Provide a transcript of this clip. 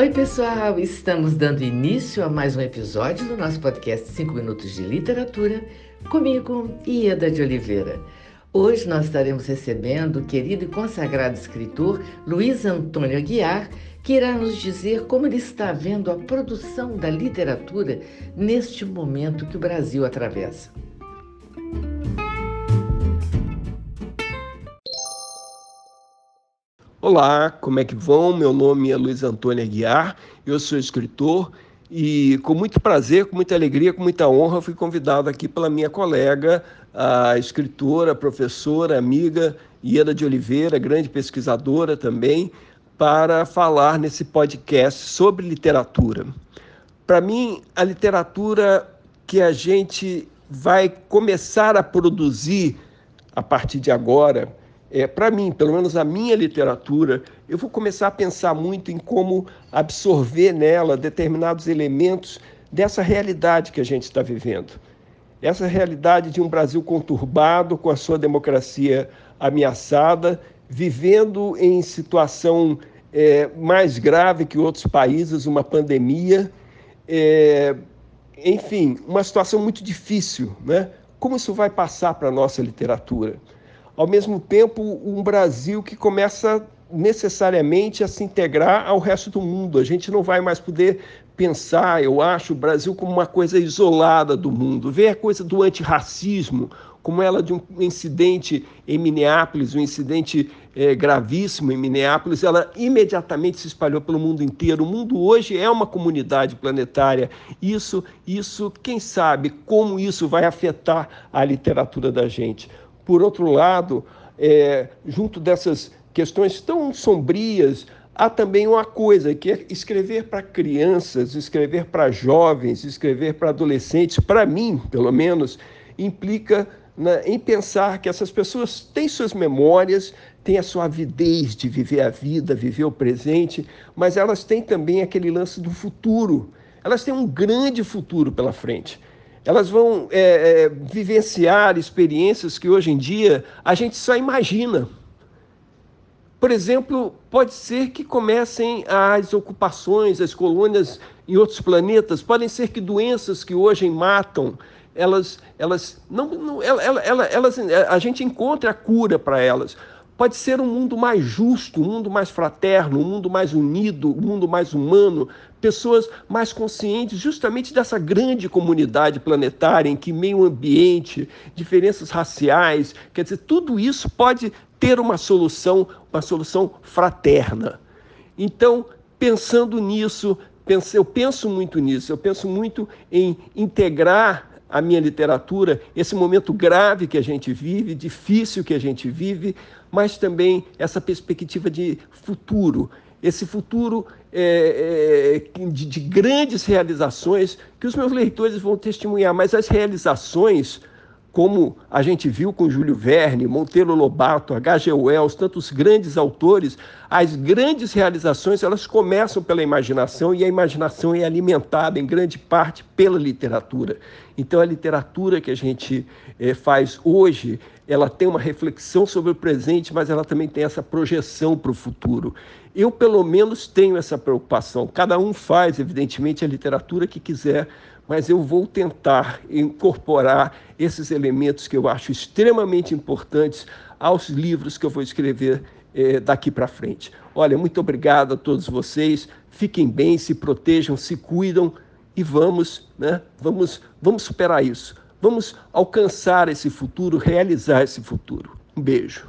Oi, pessoal! Estamos dando início a mais um episódio do nosso podcast 5 Minutos de Literatura, comigo, Ieda de Oliveira. Hoje nós estaremos recebendo o querido e consagrado escritor Luiz Antônio Aguiar, que irá nos dizer como ele está vendo a produção da literatura neste momento que o Brasil atravessa. Olá, como é que vão? Meu nome é Luiz Antônio Aguiar, eu sou escritor e com muito prazer, com muita alegria, com muita honra, fui convidado aqui pela minha colega, a escritora, professora, amiga Ieda de Oliveira, grande pesquisadora também, para falar nesse podcast sobre literatura. Para mim, a literatura que a gente vai começar a produzir a partir de agora, é, para mim, pelo menos a minha literatura, eu vou começar a pensar muito em como absorver nela determinados elementos dessa realidade que a gente está vivendo. Essa realidade de um Brasil conturbado, com a sua democracia ameaçada, vivendo em situação é, mais grave que outros países, uma pandemia, é, enfim, uma situação muito difícil. Né? Como isso vai passar para a nossa literatura? Ao mesmo tempo um Brasil que começa necessariamente a se integrar ao resto do mundo. A gente não vai mais poder pensar, eu acho, o Brasil como uma coisa isolada do mundo. Ver a coisa do antirracismo, como ela de um incidente em Minneapolis, um incidente é, gravíssimo em Minneapolis, ela imediatamente se espalhou pelo mundo inteiro. O mundo hoje é uma comunidade planetária. Isso, isso, quem sabe como isso vai afetar a literatura da gente. Por outro lado, é, junto dessas questões tão sombrias, há também uma coisa que é escrever para crianças, escrever para jovens, escrever para adolescentes, para mim, pelo menos, implica na, em pensar que essas pessoas têm suas memórias, têm a sua avidez de viver a vida, viver o presente, mas elas têm também aquele lance do futuro. Elas têm um grande futuro pela frente elas vão é, é, vivenciar experiências que hoje em dia a gente só imagina. Por exemplo, pode ser que comecem as ocupações, as colônias em outros planetas, podem ser que doenças que hoje matam, elas, elas não, não elas, elas, a gente encontre a cura para elas. Pode ser um mundo mais justo, um mundo mais fraterno, um mundo mais unido, um mundo mais humano, pessoas mais conscientes justamente dessa grande comunidade planetária em que meio ambiente, diferenças raciais, quer dizer, tudo isso pode ter uma solução, uma solução fraterna. Então, pensando nisso, eu penso muito nisso, eu penso muito em integrar a minha literatura, esse momento grave que a gente vive, difícil que a gente vive, mas também essa perspectiva de futuro, esse futuro é, é, de, de grandes realizações que os meus leitores vão testemunhar, mas as realizações como a gente viu com Júlio Verne, Monteiro Lobato, H.G. Wells, tantos grandes autores, as grandes realizações elas começam pela imaginação e a imaginação é alimentada em grande parte pela literatura. Então a literatura que a gente é, faz hoje, ela tem uma reflexão sobre o presente, mas ela também tem essa projeção para o futuro. Eu, pelo menos, tenho essa preocupação. Cada um faz, evidentemente, a literatura que quiser, mas eu vou tentar incorporar esses elementos que eu acho extremamente importantes aos livros que eu vou escrever eh, daqui para frente. Olha, muito obrigado a todos vocês. Fiquem bem, se protejam, se cuidam e vamos, né? Vamos, vamos superar isso. Vamos alcançar esse futuro, realizar esse futuro. Um beijo.